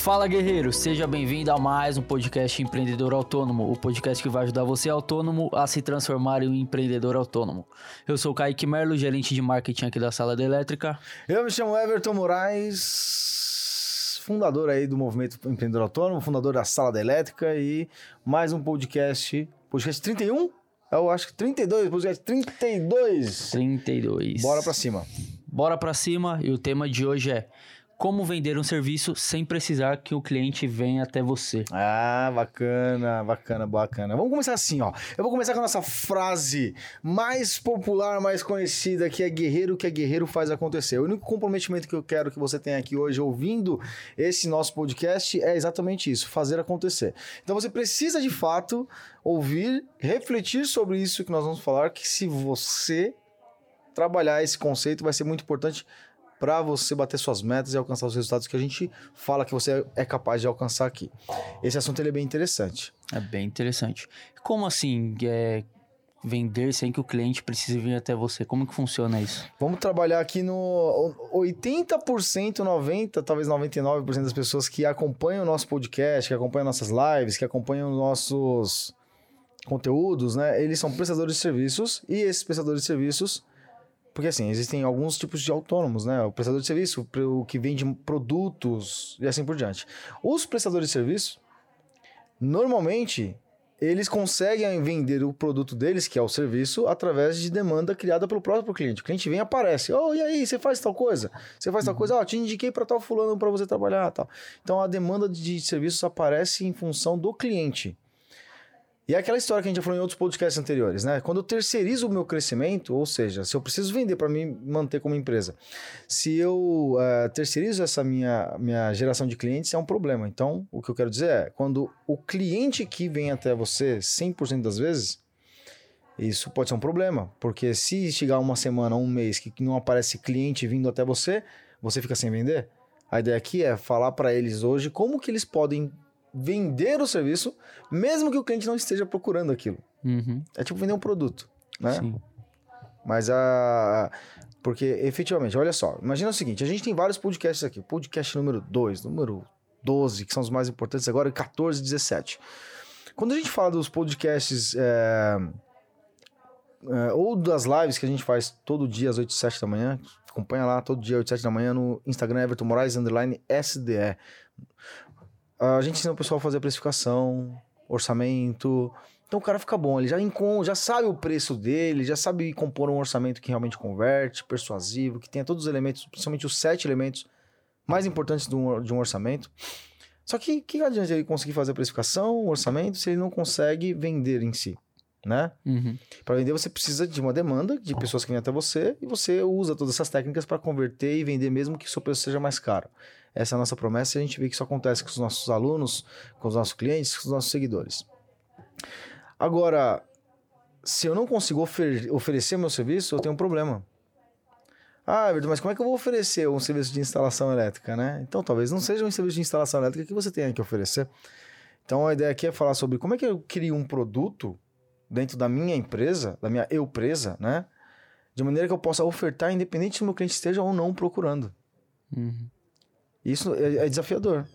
Fala guerreiro, seja bem-vindo a mais um podcast Empreendedor Autônomo, o podcast que vai ajudar você autônomo a se transformar em um empreendedor autônomo. Eu sou o Kaique Merlo, gerente de marketing aqui da Sala da Elétrica. Eu me chamo Everton Moraes, fundador aí do Movimento Empreendedor Autônomo, fundador da Sala da Elétrica e mais um podcast, podcast 31? Eu acho que 32, podcast 32. 32. Bora pra cima. Bora pra cima e o tema de hoje é como vender um serviço sem precisar que o cliente venha até você. Ah, bacana, bacana, bacana. Vamos começar assim, ó. Eu vou começar com a nossa frase mais popular, mais conhecida, que é guerreiro que é guerreiro faz acontecer. O único comprometimento que eu quero que você tenha aqui hoje ouvindo esse nosso podcast é exatamente isso, fazer acontecer. Então você precisa de fato ouvir, refletir sobre isso que nós vamos falar, que se você trabalhar esse conceito vai ser muito importante para você bater suas metas e alcançar os resultados que a gente fala que você é capaz de alcançar aqui. Esse assunto é bem interessante. É bem interessante. Como assim é, vender sem que o cliente precise vir até você? Como que funciona isso? Vamos trabalhar aqui no 80%, 90%, talvez 99% das pessoas que acompanham o nosso podcast, que acompanham nossas lives, que acompanham nossos conteúdos, né? Eles são prestadores de serviços e esses prestadores de serviços porque assim, existem alguns tipos de autônomos, né? O prestador de serviço, o que vende produtos e assim por diante. Os prestadores de serviço, normalmente, eles conseguem vender o produto deles, que é o serviço, através de demanda criada pelo próprio cliente. O cliente vem e aparece. Oh, e aí, você faz tal coisa? Você faz tal coisa? Ó, oh, te indiquei para tal fulano para você trabalhar, tal. Então a demanda de serviços aparece em função do cliente. E é aquela história que a gente já falou em outros podcasts anteriores, né? Quando eu terceirizo o meu crescimento, ou seja, se eu preciso vender para me manter como empresa, se eu uh, terceirizo essa minha, minha geração de clientes, é um problema. Então, o que eu quero dizer é, quando o cliente que vem até você 100% das vezes, isso pode ser um problema, porque se chegar uma semana, um mês que não aparece cliente vindo até você, você fica sem vender. A ideia aqui é falar para eles hoje como que eles podem vender o serviço, mesmo que o cliente não esteja procurando aquilo. Uhum. É tipo vender um produto, né? Sim. Mas a. Porque, efetivamente, olha só, imagina o seguinte: a gente tem vários podcasts aqui. Podcast número 2, número 12, que são os mais importantes agora, e 14 e 17. Quando a gente fala dos podcasts. É, é, ou das lives que a gente faz todo dia às 8 e 7 da manhã, acompanha lá todo dia às 8 e 7 da manhã no Instagram Everton Moraes underline SDE. A gente ensina o pessoal a fazer a precificação, orçamento. Então o cara fica bom, ele já, já sabe o preço dele, já sabe compor um orçamento que realmente converte, persuasivo, que tenha todos os elementos, principalmente os sete elementos mais importantes de um, de um orçamento. Só que que adianta ele conseguir fazer a precificação, o orçamento, se ele não consegue vender em si, né? Uhum. Para vender você precisa de uma demanda de pessoas que vêm até você e você usa todas essas técnicas para converter e vender mesmo que o seu preço seja mais caro. Essa é a nossa promessa e a gente vê que isso acontece com os nossos alunos, com os nossos clientes, com os nossos seguidores. Agora, se eu não consigo ofer oferecer meu serviço, eu tenho um problema. Ah, mas como é que eu vou oferecer um serviço de instalação elétrica, né? Então, talvez não seja um serviço de instalação elétrica que você tenha que oferecer. Então, a ideia aqui é falar sobre como é que eu crio um produto dentro da minha empresa, da minha eu presa, né? De maneira que eu possa ofertar independente se o meu cliente esteja ou não procurando. Uhum. Isso é, é, desafiador.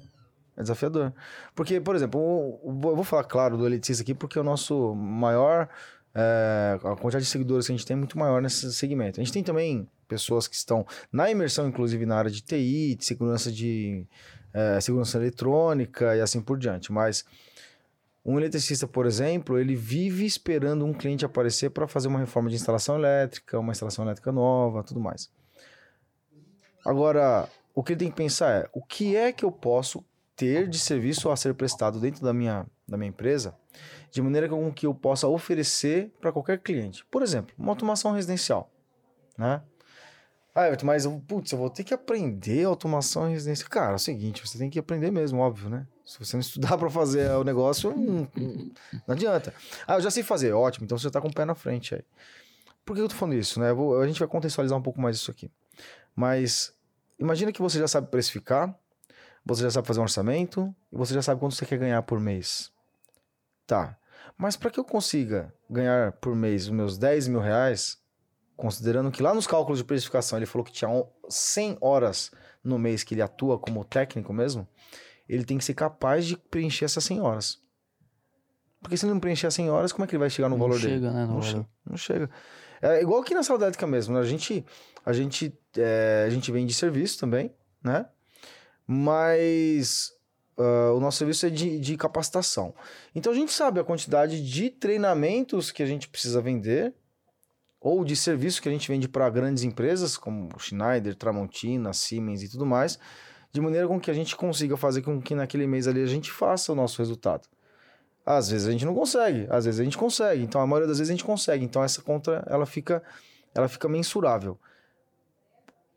É desafiador. Porque, por exemplo, eu vou falar, claro, do elitista aqui, porque o nosso maior. É, a quantidade de seguidores que a gente tem é muito maior nesse segmento. A gente tem também pessoas que estão na imersão, inclusive na área de TI, de segurança de é, segurança eletrônica e assim por diante. Mas um eletricista, por exemplo, ele vive esperando um cliente aparecer para fazer uma reforma de instalação elétrica, uma instalação elétrica nova, tudo mais. Agora, o que ele tem que pensar é o que é que eu posso ter de serviço a ser prestado dentro da minha, da minha empresa, de maneira com que eu possa oferecer para qualquer cliente. Por exemplo, uma automação residencial, né? Ah, Everton, mas putz, eu vou ter que aprender automação residencial. Cara, é o seguinte, você tem que aprender mesmo, óbvio, né? Se você não estudar para fazer o negócio, não, não, adianta. Ah, eu já sei fazer, ótimo, então você está com o pé na frente aí. Por que eu tô falando isso, né? Vou, a gente vai contextualizar um pouco mais isso aqui. Mas Imagina que você já sabe precificar, você já sabe fazer um orçamento e você já sabe quanto você quer ganhar por mês. Tá. Mas para que eu consiga ganhar por mês os meus 10 mil reais, considerando que lá nos cálculos de precificação ele falou que tinha 100 horas no mês que ele atua como técnico mesmo, ele tem que ser capaz de preencher essas 100 horas. Porque se ele não preencher as 100 horas, como é que ele vai chegar no Não valor chega, dele? né, não, valor. chega, não chega. É igual aqui na sala elétrica mesmo, né? A gente, a gente, é, a gente vende serviço também, né? Mas ah, o nosso serviço é de, de capacitação. Então a gente sabe a quantidade de treinamentos que a gente precisa vender ou de serviço que a gente vende para grandes empresas como Schneider, Tramontina, Siemens e tudo mais, de maneira com que a gente consiga fazer com que naquele mês ali a gente faça o nosso resultado. Às vezes a gente não consegue, às vezes a gente consegue. Então a maioria das vezes a gente consegue. Então essa conta ela fica ela fica mensurável.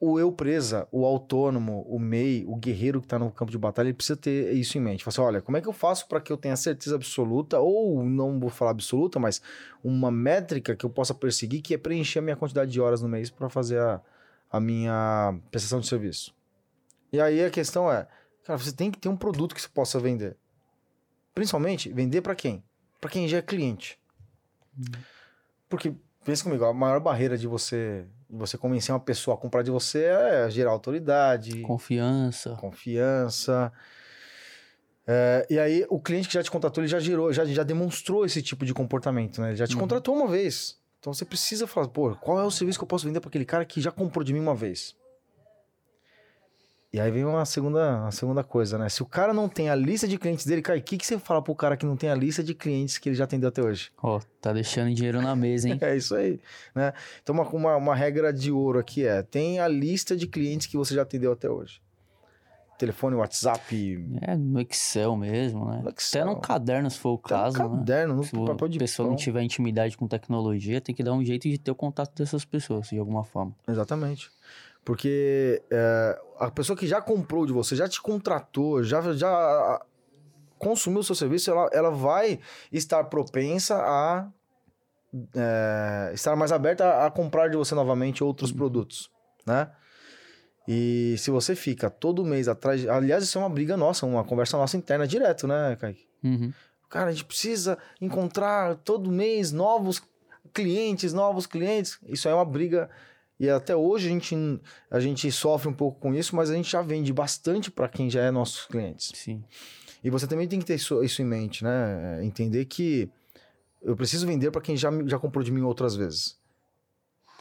O eu presa, o autônomo, o MEI, o guerreiro que está no campo de batalha, ele precisa ter isso em mente. Fala assim, olha, como é que eu faço para que eu tenha certeza absoluta, ou não vou falar absoluta, mas uma métrica que eu possa perseguir, que é preencher a minha quantidade de horas no mês para fazer a, a minha prestação de serviço. E aí a questão é, cara, você tem que ter um produto que você possa vender. Principalmente, vender para quem? Para quem já é cliente. Porque, pensa comigo, a maior barreira de você, você convencer uma pessoa a comprar de você é gerar autoridade, Confiança. confiança. É, e aí, o cliente que já te contratou, ele já gerou, já, já demonstrou esse tipo de comportamento, né? Ele já te Uhum. contratou uma vez. Então você precisa falar, pô, qual é o serviço que eu posso vender para aquele cara que já comprou de mim uma vez? E aí vem uma segunda, uma segunda coisa, né? Se o cara não tem a lista de clientes dele, cara, o que, que você fala pro cara que não tem a lista de clientes que ele já atendeu até hoje? Ó, tá deixando dinheiro na mesa, hein? É isso aí, né? Então, uma, uma, uma regra de ouro aqui é: tem a lista de clientes que você já atendeu até hoje. Telefone, WhatsApp, É no Excel mesmo, né? Excel. Até no caderno, se for o até no caso, né? caderno, no Se papel a de pessoa pão. não tiver intimidade com tecnologia, tem que dar um jeito de ter o contato dessas pessoas, de alguma forma. Exatamente. Porque é, a pessoa que já comprou de você, já te contratou, já, já consumiu o seu serviço, ela, ela vai estar propensa a é, estar mais aberta a, a comprar de você novamente outros produtos, né? E se você fica todo mês atrás... de- Aliás, isso é uma briga nossa, uma conversa nossa interna direto, né, Kaique? Uhum. Cara, a gente precisa encontrar todo mês novos clientes, novos clientes. Isso aí é uma briga. E até hoje a gente, a gente sofre um pouco com isso, mas a gente já vende bastante para quem já é nossos clientes. Sim. E você também tem que ter isso, isso em mente, né? É, Entender que eu preciso vender para quem já, já comprou de mim outras vezes.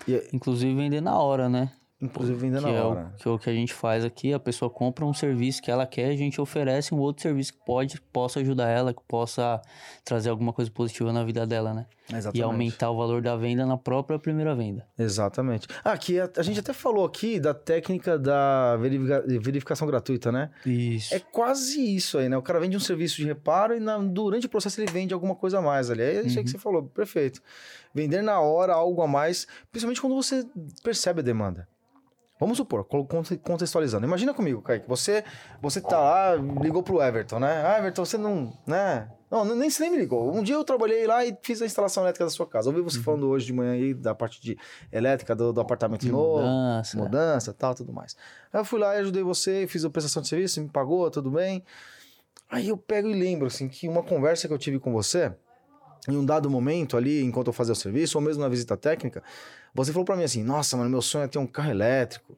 E, Inclusive vender na hora, né? Inclusive que na é o, hora. que é o que a gente faz aqui, a pessoa compra um serviço que ela quer, a gente oferece um outro serviço que pode, possa ajudar ela, que possa trazer alguma coisa positiva na vida dela, né? Exatamente. E aumentar o valor da venda na própria primeira venda. Exatamente. Ah, aqui a, a gente até falou aqui da técnica da verifica- verificação gratuita, né? Isso. É quase isso aí, né? O cara vende um serviço de reparo e na- durante o processo ele vende alguma coisa a mais ali. É isso aí que você falou, perfeito. Vender na hora algo a mais, principalmente quando você percebe a demanda. Vamos supor, contextualizando. Imagina comigo, Kaique, você, você tá lá, ligou pro Everton, né? Ah, Everton, você não, né? Não, nem, você nem me ligou. Um dia eu trabalhei lá e fiz a instalação elétrica da sua casa. Ouvi você falando hoje de manhã aí da parte de elétrica do, do apartamento De novo mudança. mudança, tal, tudo mais. Aí eu fui lá e ajudei você, fiz a prestação de serviço, me pagou, tudo bem. Aí eu pego e lembro, assim, que uma conversa que eu tive com você, em um dado momento ali, enquanto eu fazia o serviço, ou mesmo na visita técnica, você falou pra mim assim, nossa, mano, meu sonho é ter um carro elétrico.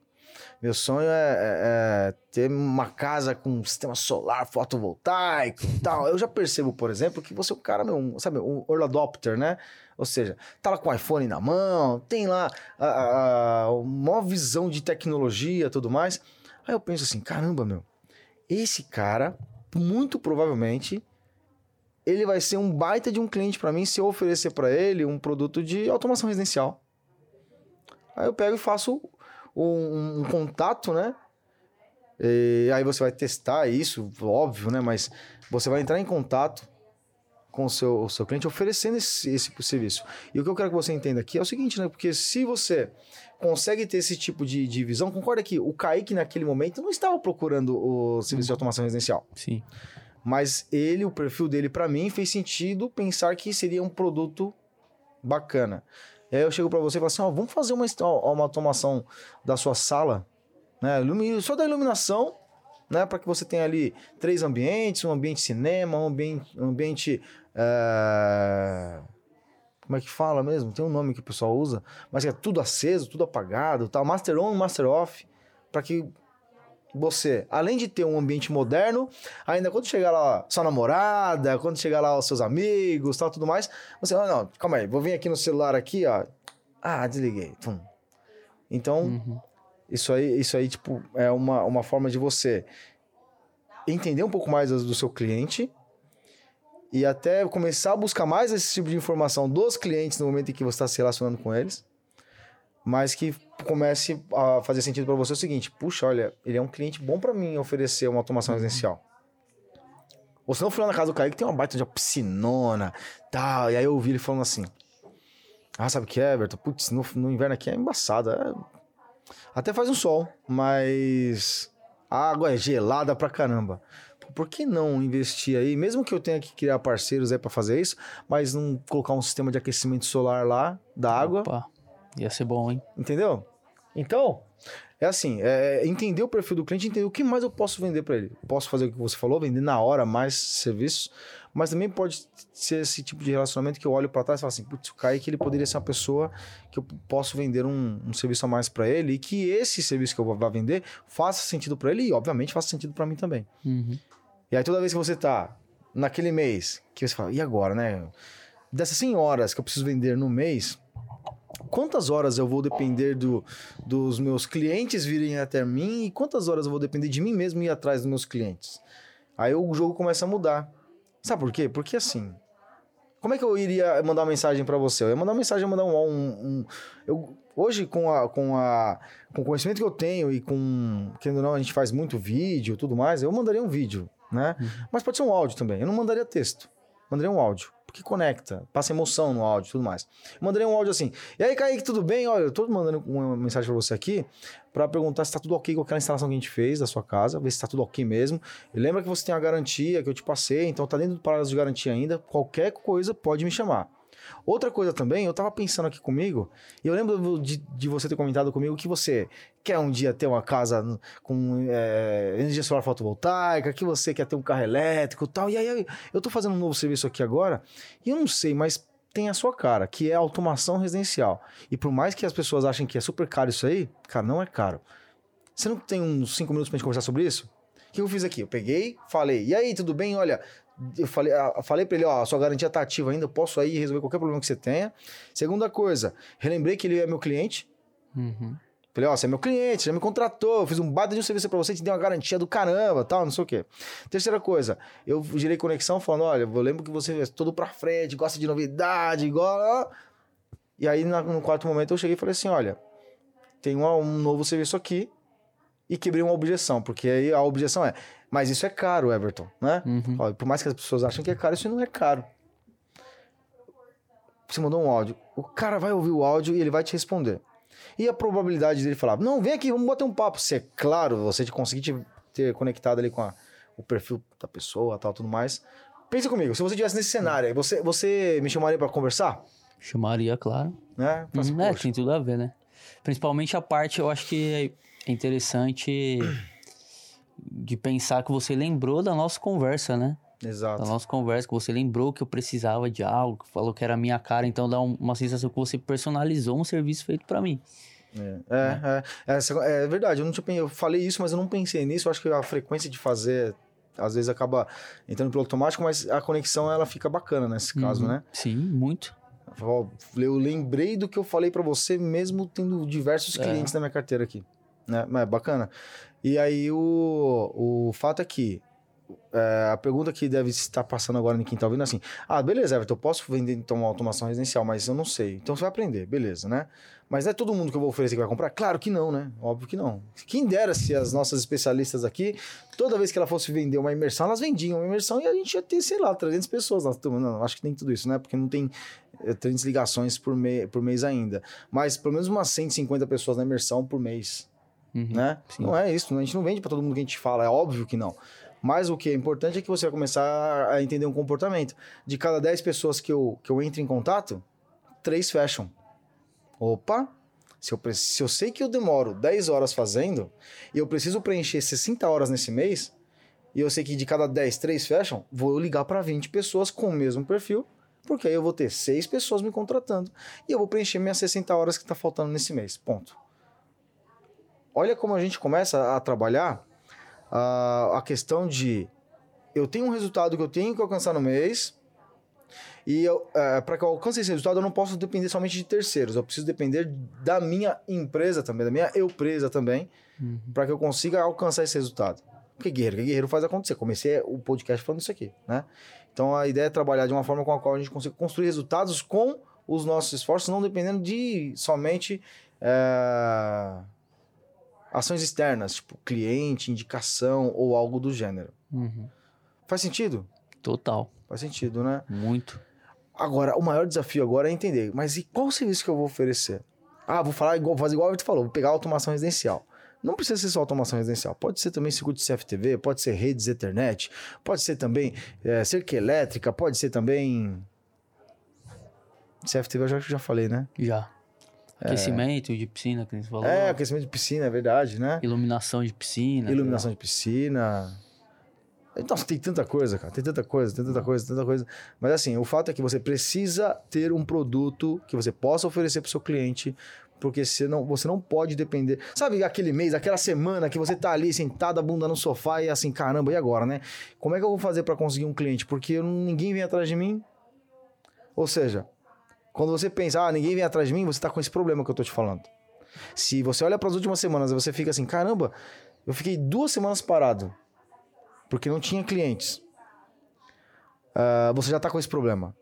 Meu sonho é, é- é ter uma casa com sistema solar fotovoltaico e tal. Eu já percebo, por exemplo, que você é um cara, meu, sabe, um early adopter, né? Ou seja, tá lá com o iPhone na mão, tem lá a, a, a uma visão de tecnologia e tudo mais. Aí eu penso assim, caramba, meu, esse cara, muito provavelmente, ele vai ser um baita de um cliente pra mim se eu oferecer pra ele um produto de automação residencial. Aí eu pego e faço um, um contato, né? E aí você vai testar isso, óbvio, né? Mas você vai entrar em contato com o seu, o seu cliente oferecendo esse, esse serviço. E o que eu quero que você entenda aqui é o seguinte, né? Porque se você consegue ter esse tipo de, de visão, concorda que o Kaique naquele momento não estava procurando o serviço de automação residencial. Sim. Mas ele, o perfil dele, pra mim, fez sentido pensar que seria um produto bacana. Aí eu chego pra você e falo assim: ó, vamos fazer uma, uma automação da sua sala, né? Só da iluminação, né? Para que você tenha ali três ambientes: um ambiente cinema, um ambiente. Um ambiente eh, Como é que fala mesmo? Tem um nome que o pessoal usa, mas é tudo aceso, tudo apagado, tal. Master on, master off, para que você, além de ter um ambiente moderno, ainda quando chegar lá sua namorada, quando chegar lá os seus amigos, tal, tudo mais, você, ah, não, calma aí, vou vir aqui no celular aqui, ó. Ah, desliguei. Tum. Então, uhum. isso aí, isso aí, tipo, é uma, uma forma de você entender um pouco mais do seu cliente e até começar a buscar mais esse tipo de informação dos clientes no momento em que você está se relacionando com eles mas que comece a fazer sentido para você o seguinte: puxa, olha, ele é um cliente bom para mim oferecer uma automação uhum. residencial. Ou se não fui lá na casa do Kaique, tem uma baita de uma piscinona, tal. E aí eu ouvi ele falando assim: Ah, sabe o que é, Everton? Putz, no, no inverno aqui é embaçado. É... Até faz um sol, mas a água é gelada pra caramba. Por que não investir aí, mesmo que eu tenha que criar parceiros aí para fazer isso, mas não colocar um sistema de aquecimento solar lá da água? Opa Ia ser bom, hein? Entendeu? Então, é assim, é, é entender o perfil do cliente, entender o que mais eu posso vender para ele. Posso fazer o que você falou, vender na hora mais serviços, mas também pode ser esse tipo de relacionamento que eu olho para trás e falo assim, putz, o Kaique ele poderia ser uma pessoa que eu posso vender um, um serviço a mais para ele e que esse serviço que eu vou vender faça sentido para ele e, obviamente, faça sentido para mim também. Uhum. E aí, toda vez que você tá naquele mês, que você fala, e agora, né? Dessas 100 horas que eu preciso vender no mês, quantas horas eu vou depender do, dos meus clientes virem até mim e quantas horas eu vou depender de mim mesmo ir atrás dos meus clientes. Aí o jogo começa a mudar. Sabe por quê? Porque assim, como é que eu iria mandar uma mensagem para você? Eu ia mandar uma mensagem, mandar um, um, um eu, hoje com a, com a com o conhecimento que eu tenho e com querendo ou não a gente faz muito vídeo, tudo mais, eu mandaria um vídeo, né? Uhum. Mas pode ser um áudio também. Eu não mandaria texto. Mandaria um áudio porque conecta, passa emoção no áudio e tudo mais. Eu mandaria um áudio assim, e aí, Kaique, tudo bem? Olha, eu tô mandando uma mensagem para você aqui para perguntar se tá tudo ok com aquela instalação que a gente fez da sua casa, ver se tá tudo ok mesmo. E lembra que você tem a garantia que eu te passei, então tá dentro do prazo de garantia ainda, qualquer coisa pode me chamar. Outra coisa também, eu tava pensando aqui comigo, e eu lembro de, de você ter comentado comigo que você quer um dia ter uma casa com é, energia solar fotovoltaica, que você quer ter um carro elétrico e tal. E aí eu tô fazendo um novo serviço aqui agora, e eu não sei, mas tem a sua cara, que é automação residencial. E por mais que as pessoas achem que é super caro isso aí, cara, não é caro. Você não tem uns 5 minutos pra gente conversar sobre isso? O que eu fiz aqui? Eu peguei, falei, e aí, tudo bem? Olha, eu falei, ah, falei para ele, ó, a sua garantia tá ativa ainda, eu posso aí resolver qualquer problema que você tenha. Segunda coisa, relembrei que ele é meu cliente. Uhum. Falei, ó, você é meu cliente, já me contratou, eu fiz um baita de um serviço para você, te dei uma garantia do caramba, tal, não sei o quê. Terceira coisa, eu girei conexão falando, olha, eu lembro que você é todo pra frente, gosta de novidade, igual... E aí, no quarto momento, eu cheguei e falei assim, olha, tem um, um novo serviço aqui e quebrei uma objeção, porque aí a objeção é, mas isso é caro, Everton, né? Uhum. por mais que as pessoas achem que é caro, isso não é caro. Você mandou um áudio. O cara vai ouvir o áudio e ele vai te responder. E a probabilidade dele falar, não, vem aqui, vamos bater um papo. Se é claro, você conseguir te ter conectado ali com a, o perfil da pessoa, tal, tudo mais. Pensa comigo, se você estivesse nesse cenário, você, você me chamaria para conversar? Chamaria, claro. Né? Mas, hum, é, tem tudo a ver, né? Principalmente a parte, eu acho que interessante de pensar que você lembrou da nossa conversa, né? Exato. Da nossa conversa, que você lembrou que eu precisava de algo, que falou que era a minha cara, então dá uma sensação que você personalizou um serviço feito para mim. É, é, é, é, é, verdade, eu não tinha, eu falei isso, mas eu não pensei nisso, eu acho que a frequência de fazer às vezes acaba entrando pelo automático, mas a conexão ela fica bacana nesse uhum. caso, né? Sim, muito. Eu lembrei do que eu falei para você, mesmo tendo diversos é. clientes na minha carteira aqui. Né? Mas é bacana. E aí o, o fato é que é, a pergunta que deve estar passando agora em quem está ouvindo é assim: ah, beleza, Everton, eu posso vender então uma automação residencial, mas eu não sei. Então você vai aprender, beleza, né? Mas não é todo mundo que eu vou oferecer que vai comprar? Claro que não, né? Óbvio que não. Quem dera se as nossas especialistas aqui, toda vez que ela fosse vender uma imersão, elas vendiam uma imersão e a gente ia ter, sei lá, 300 pessoas. Não, não acho que nem tudo isso, né? Porque não tem 300 é, ligações por, me, por mês ainda. Mas pelo menos umas 150 pessoas na imersão por mês. Uhum, né? Não é isso, a gente não vende para todo mundo que a gente fala, é óbvio que não. Mas o que é importante é que você vai começar a entender um comportamento. De cada 10 pessoas que eu, que eu entro em contato, 3 fecham. Opa! Se eu, se eu sei que eu demoro 10 horas fazendo e eu preciso preencher 60 horas nesse mês, e eu sei que de cada 10, 3 fecham, vou ligar para 20 pessoas com o mesmo perfil, porque aí eu vou ter 6 pessoas me contratando e eu vou preencher minhas 60 horas que está faltando nesse mês. Ponto olha como a gente começa a trabalhar a, a questão de eu tenho um resultado que eu tenho que alcançar no mês. E é, para que eu alcance esse resultado, eu não posso depender somente de terceiros. Eu preciso depender da minha empresa também, da minha empresa também, uhum. para que eu consiga alcançar esse resultado. Porque guerreiro, que guerreiro faz acontecer. Comecei o podcast falando isso aqui, né? Então a ideia é trabalhar de uma forma com a qual a gente consiga construir resultados com os nossos esforços, não dependendo de somente é, ações externas, tipo cliente, indicação ou algo do gênero. Uhum. Faz sentido? Total. Faz sentido, né? Muito. Agora, o maior desafio agora é entender, mas e qual serviço que eu vou oferecer? Ah, vou falar igual, fazer igual a gente falou, vou pegar automação residencial. Não precisa ser só automação residencial. Pode ser também circuito de CFTV, pode ser redes Ethernet, pode ser também é, cerca elétrica, pode ser também. CFTV eu já, já falei, né? Já. Aquecimento é... de piscina, que você falou. É, aquecimento de piscina, é verdade, né? Iluminação de piscina. Iluminação de piscina. Então, tem tanta coisa, cara. Tem tanta coisa, tem tanta coisa, tanta coisa. Mas assim, o fato é que você precisa ter um produto que você possa oferecer para o seu cliente, porque você não, você não pode depender. Sabe aquele mês, aquela semana que você tá ali sentado, a bunda no sofá e assim, caramba, e agora, né? Como é que eu vou fazer para conseguir um cliente? Porque ninguém vem atrás de mim. Ou seja, quando você pensa, ah, ninguém vem atrás de mim, você tá com esse problema que eu tô te falando. Se você olha para as últimas semanas você fica assim, caramba, eu fiquei duas semanas parado porque não tinha clientes. Uh, você já está com esse problema.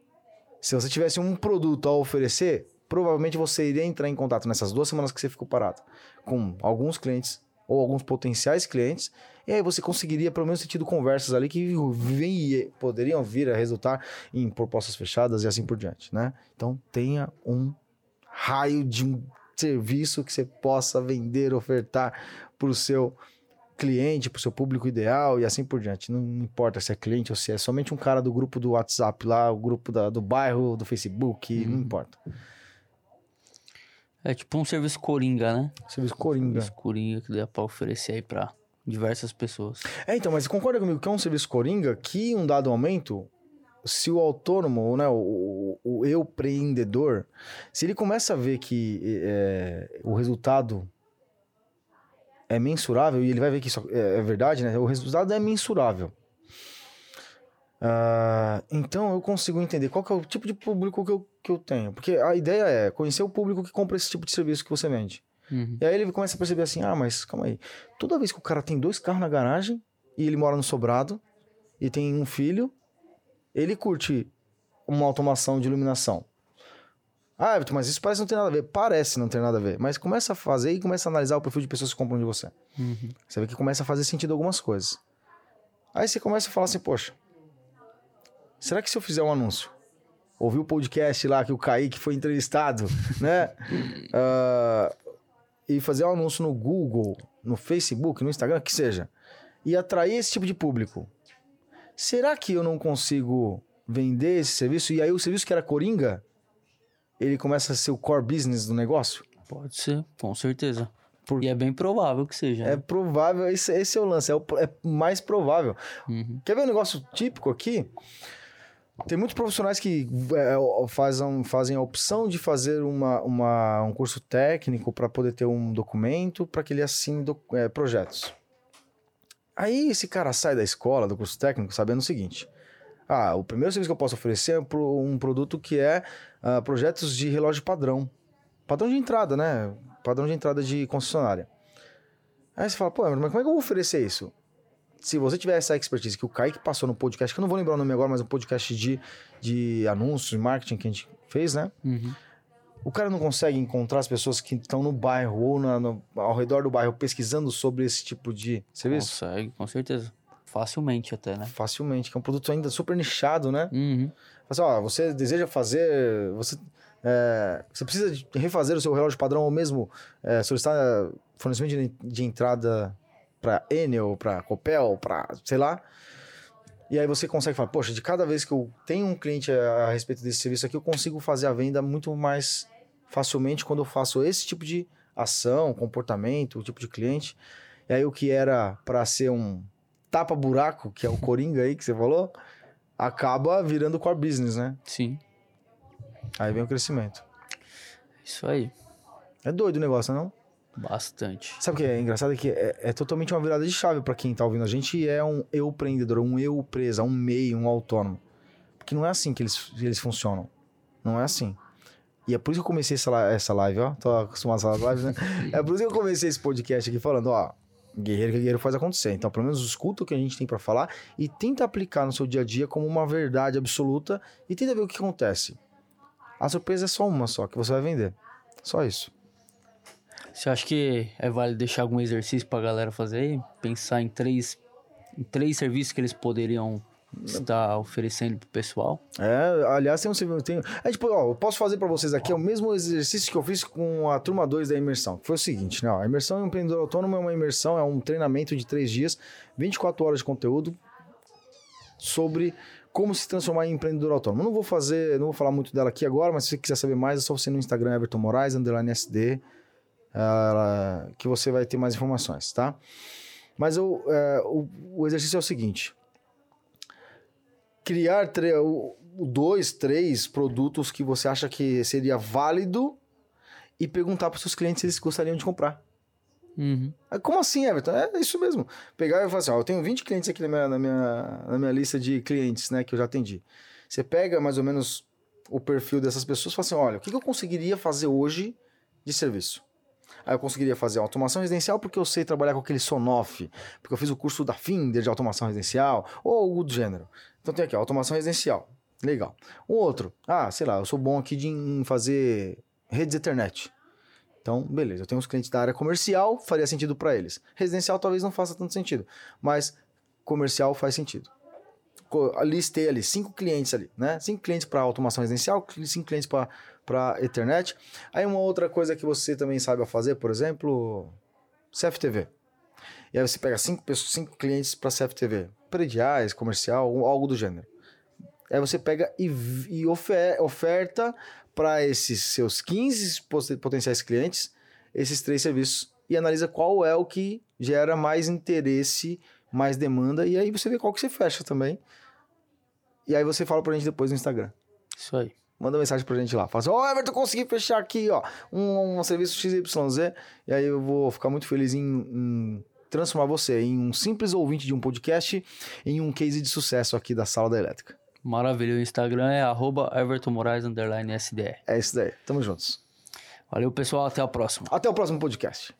Se você tivesse um produto a oferecer, provavelmente você iria entrar em contato nessas duas semanas que você ficou parado com alguns clientes ou alguns potenciais clientes, e aí você conseguiria pelo menos ter tido conversas ali que vem, poderiam vir a resultar em propostas fechadas e assim por diante, né? Então tenha um raio de um serviço que você possa vender, ofertar para o seu cliente, para o seu público ideal e assim por diante. Não importa se é cliente ou se é somente um cara do grupo do WhatsApp lá, o grupo da, do bairro, do Facebook, não uhum. importa. É tipo um serviço coringa, né? Serviço coringa. Serviço coringa que dá para oferecer aí para diversas pessoas. É, então, mas concorda comigo que é um serviço coringa que, em um dado momento, se o autônomo, né, o, o, o eu empreendedor, se ele começa a ver que é, o resultado é mensurável, e ele vai ver que isso é, é verdade, né? O resultado é mensurável. Uh, então eu consigo entender qual é o tipo de público que eu, que eu tenho. Porque a ideia é conhecer o público que compra esse tipo de serviço que você vende. Uhum. E aí ele começa a perceber assim: ah, mas calma aí. Toda vez que o cara tem dois carros na garagem e ele mora no sobrado e tem um filho, ele curte uma automação de iluminação. Ah, Everton, mas isso parece não ter nada a ver. Parece não ter nada a ver. Mas começa a fazer e começa a analisar o perfil de pessoas que compram de você. Uhum. Você vê que começa a fazer sentido algumas coisas. Aí você começa a falar assim, poxa, será que se eu fizer um anúncio, ouvir o podcast lá que o Kaique foi entrevistado, né? uh, e fazer um anúncio no Google, no Facebook, no Instagram, que seja, e atrair esse tipo de público, será que eu não consigo vender esse serviço? E aí o serviço que era Coringa ele começa a ser o core business do negócio? Pode ser, com certeza. Por... E é bem provável que seja. É né? provável, esse, esse, é o lance, é, o, é mais provável. Uhum. Quer ver um negócio típico aqui? Tem muitos profissionais que é, fazem, fazem a opção de fazer uma, uma um curso técnico para poder ter um documento para que ele assine do, é, projetos. Aí esse cara sai da escola, do curso técnico, sabendo o seguinte: ah, o primeiro serviço que eu posso oferecer é um produto que é uh, projetos de relógio padrão. Padrão de entrada, né? Padrão de entrada de concessionária. Aí você fala, pô, mas como é que eu vou oferecer isso? Se você tiver essa expertise que o Kaique passou no podcast, que eu não vou lembrar o nome agora, mas um podcast de, de anúncios, de marketing que a gente fez, né? Uhum. O cara não consegue encontrar as pessoas que estão no bairro ou na, no, ao redor do bairro pesquisando sobre esse tipo de serviço? Consegue, com certeza. Facilmente até, né? Facilmente, que é um produto ainda super nichado, né? Uhum. Assim, ó, você deseja fazer. Você, é, você precisa refazer o seu relógio padrão ou mesmo é, solicitar fornecimento de, de entrada para Enel, para Copel, para sei lá. E aí você consegue falar, poxa, de cada vez que eu tenho um cliente a, a respeito desse serviço aqui, eu consigo fazer a venda muito mais facilmente quando eu faço esse tipo de ação, comportamento, o tipo de cliente. E aí o que era para ser um tapa-buraco, que é o Coringa aí que você falou, acaba virando core business, né? Sim. Aí vem o crescimento. Isso aí. É doido o negócio, não? Bastante. Sabe o que é engraçado? É que é, é totalmente uma virada de chave para quem tá ouvindo a gente e é um eu empreendedor, um eu presa, um MEI, um autônomo. Porque não é assim que eles, eles funcionam. Não é assim. E é por isso que eu comecei essa, essa live, ó. Tô acostumado a essas lives, né? é por isso que eu comecei esse podcast aqui falando, ó. Guerreiro que guerreiro faz acontecer. Então, pelo menos escuta o que a gente tem para falar e tenta aplicar no seu dia a dia como uma verdade absoluta e tenta ver o que acontece. A surpresa é só uma só, que você vai vender. Só isso. Você acha que é válido deixar algum exercício pra galera fazer aí? Pensar em três, em três serviços que eles poderiam estar oferecendo pro pessoal? É, aliás, tem um. Tem, é tipo, ó, eu posso fazer para vocês aqui o mesmo exercício que eu fiz com a turma 2 da imersão. Que foi o seguinte, né? Ó, a imersão em empreendedor autônomo é uma imersão, é um treinamento de três dias, 24 horas de conteúdo sobre como se transformar em empreendedor autônomo. não vou fazer, não vou falar muito dela aqui agora, mas se você quiser saber mais, é só você no Instagram Everton Moraes, underline SD uh, que você vai ter mais informações, tá? Mas eu, uh, o, o, exercício é o seguinte: criar dois, três produtos que você acha que seria válido e perguntar para os seus clientes se eles gostariam de comprar. Uhum. Como assim, Everton? É isso mesmo. Pegar e falar assim: ó, eu tenho 20 clientes aqui na minha, na, minha, na minha lista de clientes né, que eu já atendi. Você pega mais ou menos o perfil dessas pessoas e fala assim: olha, o que eu conseguiria fazer hoje de serviço? Aí eu conseguiria fazer automação residencial porque eu sei trabalhar com aquele Sonoff, porque eu fiz o curso da Finder de automação residencial, ou algo do gênero. Então tem aqui, automação residencial. Legal. Um outro, ah, sei lá, eu sou bom aqui de, em fazer redes Ethernet. Então, beleza, eu tenho uns clientes da área comercial, faria sentido para eles. Residencial talvez não faça tanto sentido, mas comercial faz sentido. Listei ali cinco clientes ali, né? Cinco clientes para automação residencial, cinco clientes para para Ethernet. Aí uma outra coisa que você também sabe fazer, por exemplo, CFTV. E aí você pega cinco, pessoas, cinco clientes para CFTV, prediais, comercial, algo do gênero. Aí você pega e, e ofer, oferta para esses seus 15 potenciais clientes esses três serviços e analisa qual é o que gera mais interesse, mais demanda e aí você vê qual que você fecha também. E aí você fala pra gente depois no Instagram. Isso aí. Manda mensagem pra gente lá. Fala assim, ó, oh, Everton, consegui fechar aqui, ó, um, um serviço XYZ. E aí eu vou ficar muito feliz em, em transformar você em um simples ouvinte de um podcast em um case de sucesso aqui da Sala da Elétrica. Maravilha. O Instagram é arroba Everton Moraes É isso daí. Tamo juntos. Valeu, pessoal. Até o próximo. Até o próximo podcast.